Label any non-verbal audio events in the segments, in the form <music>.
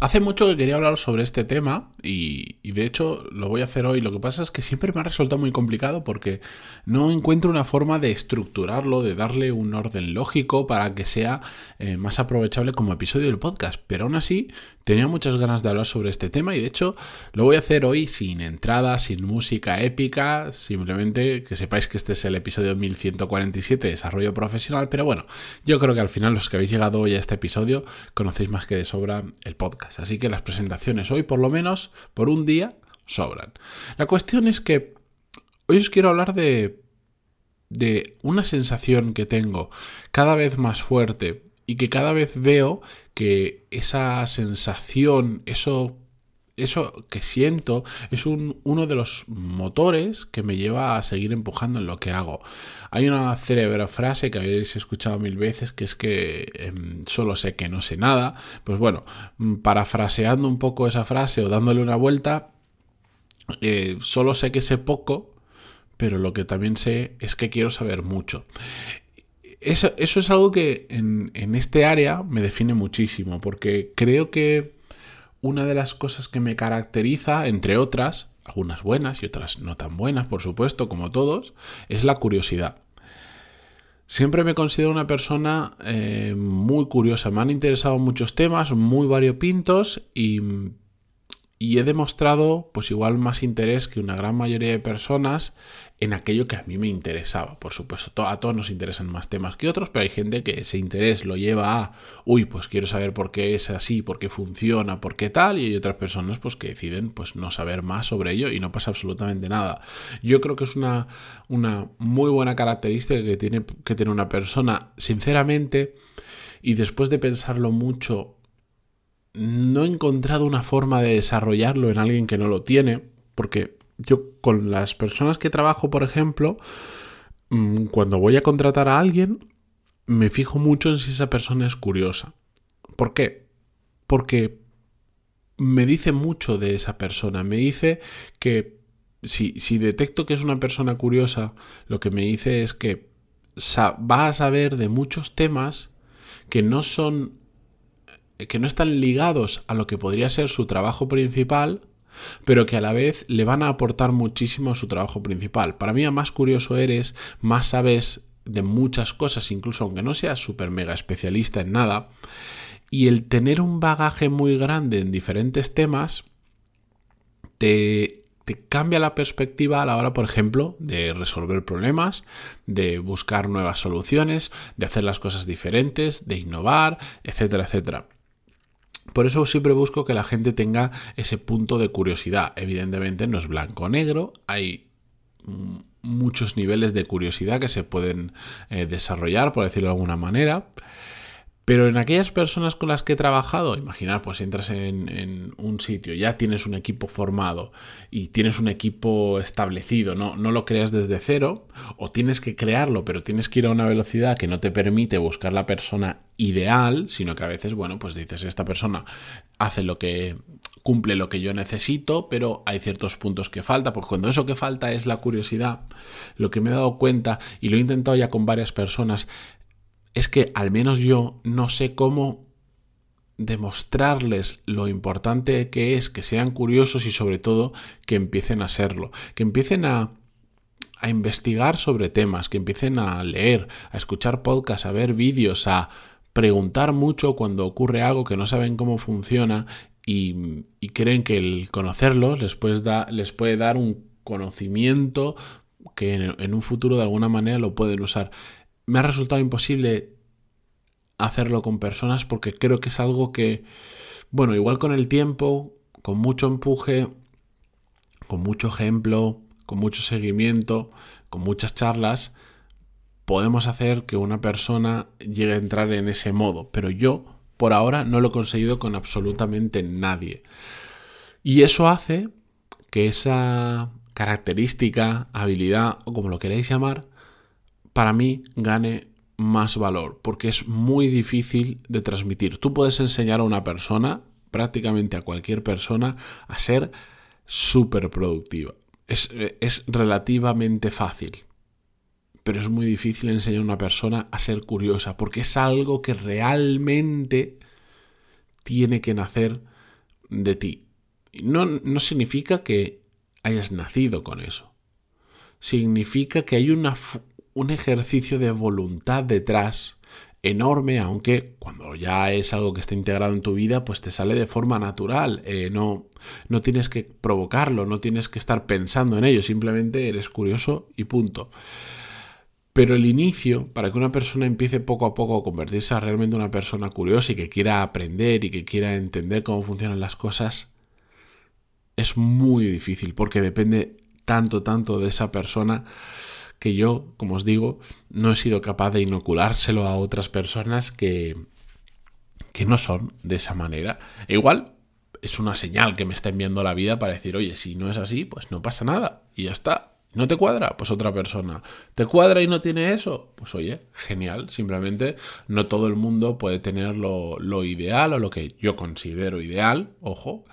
Hace mucho que quería hablar sobre este tema y, de hecho lo voy a hacer hoy. Lo que pasa es que siempre me ha resultado muy complicado porque no encuentro una forma de estructurarlo, de darle un orden lógico para que sea eh, más aprovechable como episodio del podcast. Pero aún así tenía muchas ganas de hablar sobre este tema y de hecho lo voy a hacer hoy sin entrada, sin música épica, simplemente que sepáis que este es el episodio 1147 de desarrollo profesional. Pero bueno, yo creo que al final los que habéis llegado hoy a este episodio conocéis más que de sobra el podcast. Así que las presentaciones hoy, por lo menos, por un día, sobran. La cuestión es que hoy os quiero hablar de, de una sensación que tengo cada vez más fuerte y que cada vez veo que esa sensación, eso eso que siento es uno de los motores que me lleva a seguir empujando en lo que hago. Hay una célebre frase que habéis escuchado mil veces que es que em, solo sé que no sé nada. Pues bueno, mm, parafraseando un poco esa frase o dándole una vuelta, eh, solo sé que sé poco, pero lo que también sé es que quiero saber mucho. Eso, es algo que en este área me define muchísimo, porque creo que una de las cosas que me caracteriza, entre otras, algunas buenas y otras no tan buenas, por supuesto, como todos, es la curiosidad. Siempre me considero una persona eh, muy curiosa. Me han interesado muchos temas, muy variopintos y y he demostrado pues igual más interés que una gran mayoría de personas en aquello que a mí me interesaba. Por supuesto, a todos nos interesan más temas que otros, pero hay gente que ese interés lo lleva a, uy, pues quiero saber por qué es así, por qué funciona, por qué tal, y hay otras personas pues que deciden pues no saber más sobre ello y no pasa absolutamente nada. Yo creo que es una, una muy buena característica que tiene que tener una persona, sinceramente, y después de pensarlo mucho, no he encontrado una forma de desarrollarlo en alguien que no lo tiene, porque yo con las personas que trabajo, por ejemplo, mm, cuando voy a contratar a alguien, me fijo mucho en si esa persona es curiosa. ¿Por qué? Porque me dice mucho de esa persona, me dice que si, si detecto que es una persona curiosa, lo que me dice es que va a saber de muchos temas que no son que no están ligados a lo que podría ser su trabajo principal, pero que a la vez le van a aportar muchísimo a su trabajo principal. Para mí, a más curioso eres, más sabes de muchas cosas, incluso aunque no seas súper mega especialista en nada. Y el tener un bagaje muy grande en diferentes temas te, te cambia la perspectiva a la hora, por ejemplo, de resolver problemas, de buscar nuevas soluciones, de hacer las cosas diferentes, de innovar, etcétera, etcétera. Por eso siempre busco que la gente tenga ese punto de curiosidad. Evidentemente no es blanco o negro, hay muchos niveles de curiosidad que se pueden eh, desarrollar, por decirlo de alguna manera. Pero en aquellas personas con las que he trabajado, imaginar, pues entras en, un sitio, ya tienes un equipo formado y tienes un equipo establecido, ¿no? no lo creas desde cero, o tienes que crearlo, pero tienes que ir a una velocidad que no te permite buscar la persona ideal, sino que a veces, bueno, pues dices, esta persona hace lo que cumple lo que yo necesito, pero hay ciertos puntos que falta, porque cuando eso que falta es la curiosidad, lo que me he dado cuenta, y lo he intentado ya con varias personas, es que al menos yo no sé cómo demostrarles lo importante que es que sean curiosos y sobre todo que empiecen a serlo, que empiecen a, investigar sobre temas, que empiecen a leer, a escuchar podcasts, a ver vídeos, a preguntar mucho cuando ocurre algo que no saben cómo funciona y, creen que el conocerlos les, les puede dar un conocimiento que en un futuro de alguna manera lo pueden usar me ha resultado imposible hacerlo con personas porque creo que es algo que, bueno, igual con el tiempo, con mucho empuje, con mucho ejemplo, con mucho seguimiento, con muchas charlas, podemos hacer que una persona llegue a entrar en ese modo. Pero yo, por ahora, no lo he conseguido con absolutamente nadie. Y eso hace que esa característica, habilidad o como lo queráis llamar, para mí gane más valor, porque es muy difícil de transmitir. Tú puedes enseñar a una persona, prácticamente a cualquier persona, a ser súper productiva. Es, es, relativamente fácil, pero es muy difícil enseñar a una persona a ser curiosa, porque es algo que realmente tiene que nacer de ti. No, no significa que hayas nacido con eso. Significa que hay una, un ejercicio de voluntad detrás enorme, aunque cuando ya es algo que está integrado en tu vida, pues te sale de forma natural. Eh, no, no tienes que provocarlo, no tienes que estar pensando en ello, simplemente eres curioso y punto. Pero el inicio, para que una persona empiece poco a poco a convertirse a realmente una persona curiosa y que quiera aprender y que quiera entender cómo funcionan las cosas, es muy difícil porque depende tanto, tanto de esa persona que yo, como os digo, no he sido capaz de inoculárselo a otras personas que, que no son de esa manera. E igual es una señal que me está enviando la vida para decir, oye, si no es así, pues no pasa nada y ya está. ¿No te cuadra? Pues otra persona. ¿Te cuadra y no tiene eso? Pues oye, genial. Simplemente no todo el mundo puede tener lo, ideal o lo que yo considero ideal, ojo.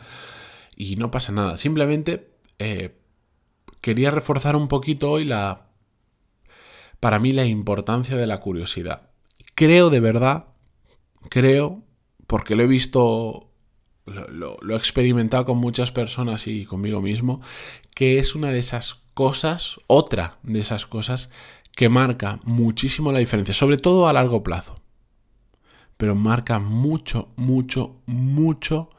Y no pasa nada. Simplemente eh, quería reforzar un poquito hoy la... Para mí la importancia de la curiosidad. Creo de verdad, creo, porque lo he visto lo, he experimentado con muchas personas y conmigo mismo, que es una de esas cosas, otra de esas cosas que marca muchísimo la diferencia, sobre todo a largo plazo. Pero marca mucho, mucho, mucho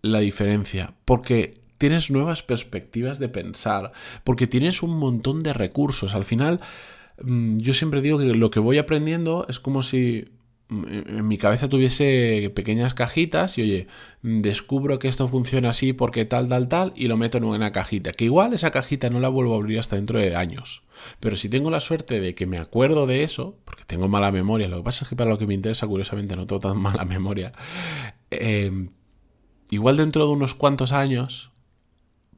la diferencia, porque tienes nuevas perspectivas de pensar, porque tienes un montón de recursos. Al final, yo siempre digo que lo que voy aprendiendo es como si en mi cabeza tuviese pequeñas cajitas y oye, descubro que esto funciona así porque tal, tal, tal y lo meto en una cajita. Que igual esa cajita no la vuelvo a abrir hasta dentro de años. Pero si tengo la suerte de que me acuerdo de eso, porque tengo mala memoria, lo que pasa es que para lo que me interesa, curiosamente, no tengo tan <laughs> mala memoria. Em, igual dentro de unos cuantos años,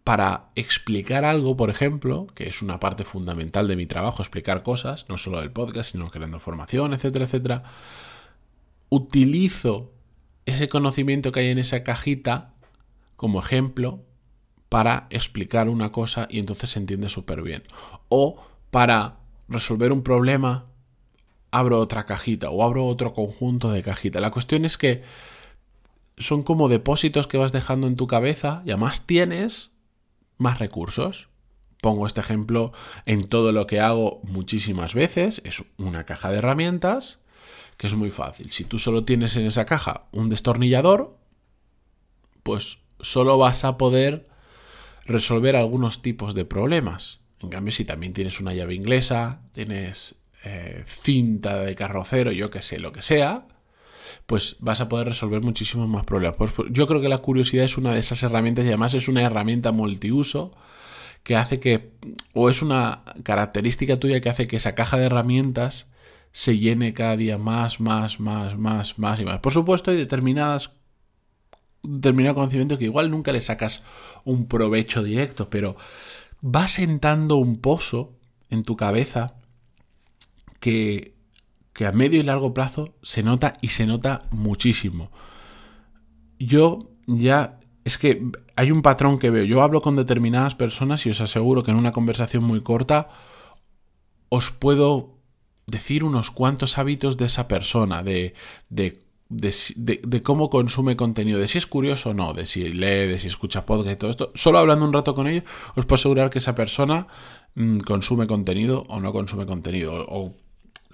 para explicar algo, por ejemplo, que es una parte fundamental de mi trabajo, explicar cosas, no solo del podcast, sino creando formación, etcétera, etcétera utilizo ese conocimiento que hay en esa cajita como ejemplo para explicar una cosa y entonces se entiende súper bien. O para resolver un problema, abro otra cajita o abro otro conjunto de cajitas. La cuestión es que son como depósitos que vas dejando en tu cabeza y además tienes más recursos. Pongo este ejemplo en todo lo que hago muchísimas veces. Es una caja de herramientas que es muy fácil. Si tú solo tienes en esa caja un destornillador, pues solo vas a poder resolver algunos tipos de problemas. En cambio, si también tienes una llave inglesa, tienes eh, cinta de carrocero, yo que sé, lo que sea, pues vas a poder resolver muchísimos más problemas. Yo creo que la curiosidad es una de esas herramientas y además es una herramienta multiuso que hace que, o es una característica tuya que hace que esa caja de herramientas se llene cada día más, más, más, más, más y más. Por supuesto, hay determinadas determinado conocimiento que igual nunca le sacas un provecho directo, pero va sentando un pozo en tu cabeza que, que a medio y largo plazo se nota y se nota muchísimo. Yo ya es que hay un patrón que veo. Yo hablo con determinadas personas y os aseguro que en una conversación muy corta os puedo decir unos cuantos hábitos de esa persona, de, de, de, cómo consume contenido, de si es curioso o no, de si lee, de si escucha podcast y todo esto. Solo hablando un rato con ellos, os puedo asegurar que esa persona mm, consume contenido o no consume contenido, o,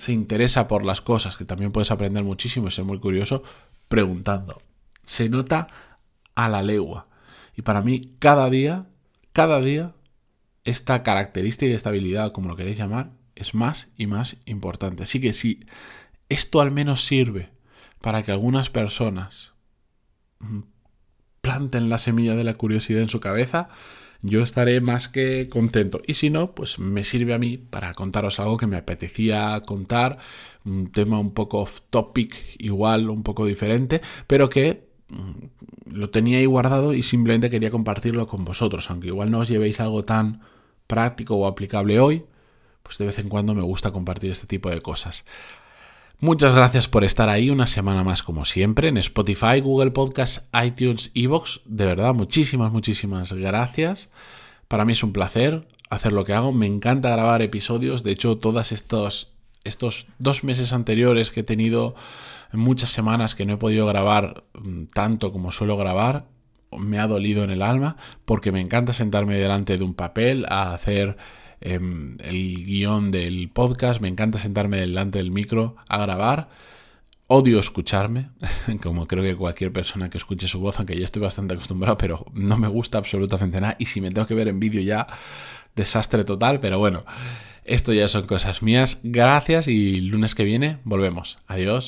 se interesa por las cosas, que también puedes aprender muchísimo y ser muy curioso preguntando. Se nota a la legua. Y para mí, cada día, cada día, esta característica y estabilidad, como lo queréis llamar, es más y más importante. Así que si esto al menos sirve para que algunas personas mm, planten la semilla de la curiosidad en su cabeza, yo estaré más que contento. Y si no, pues me sirve a mí para contaros algo que me apetecía contar, un tema un poco off topic, igual, un poco diferente, pero que mm, lo tenía ahí guardado y simplemente quería compartirlo con vosotros, aunque igual no os llevéis algo tan práctico o aplicable hoy, pues de vez en cuando me gusta compartir este tipo de cosas. Muchas gracias por estar ahí una semana más como siempre en Spotify, Google Podcast, iTunes, Evox. De verdad, muchísimas, muchísimas gracias. Para mí es un placer hacer lo que hago. Me encanta grabar episodios. De hecho, todos estos, estos dos meses anteriores que he tenido muchas semanas que no he podido grabar mm, tanto como suelo grabar, me ha dolido en el alma porque me encanta sentarme delante de un papel a hacer em, el guion del podcast, me encanta sentarme delante del micro a grabar. Odio escucharme, <laughs> como creo que cualquier persona que escuche su voz, aunque ya estoy bastante acostumbrado, pero no me gusta absolutamente nada. Y si me tengo que ver en vídeo ya, desastre total, pero bueno, esto ya son cosas mías. Gracias y lunes que viene volvemos. Adiós.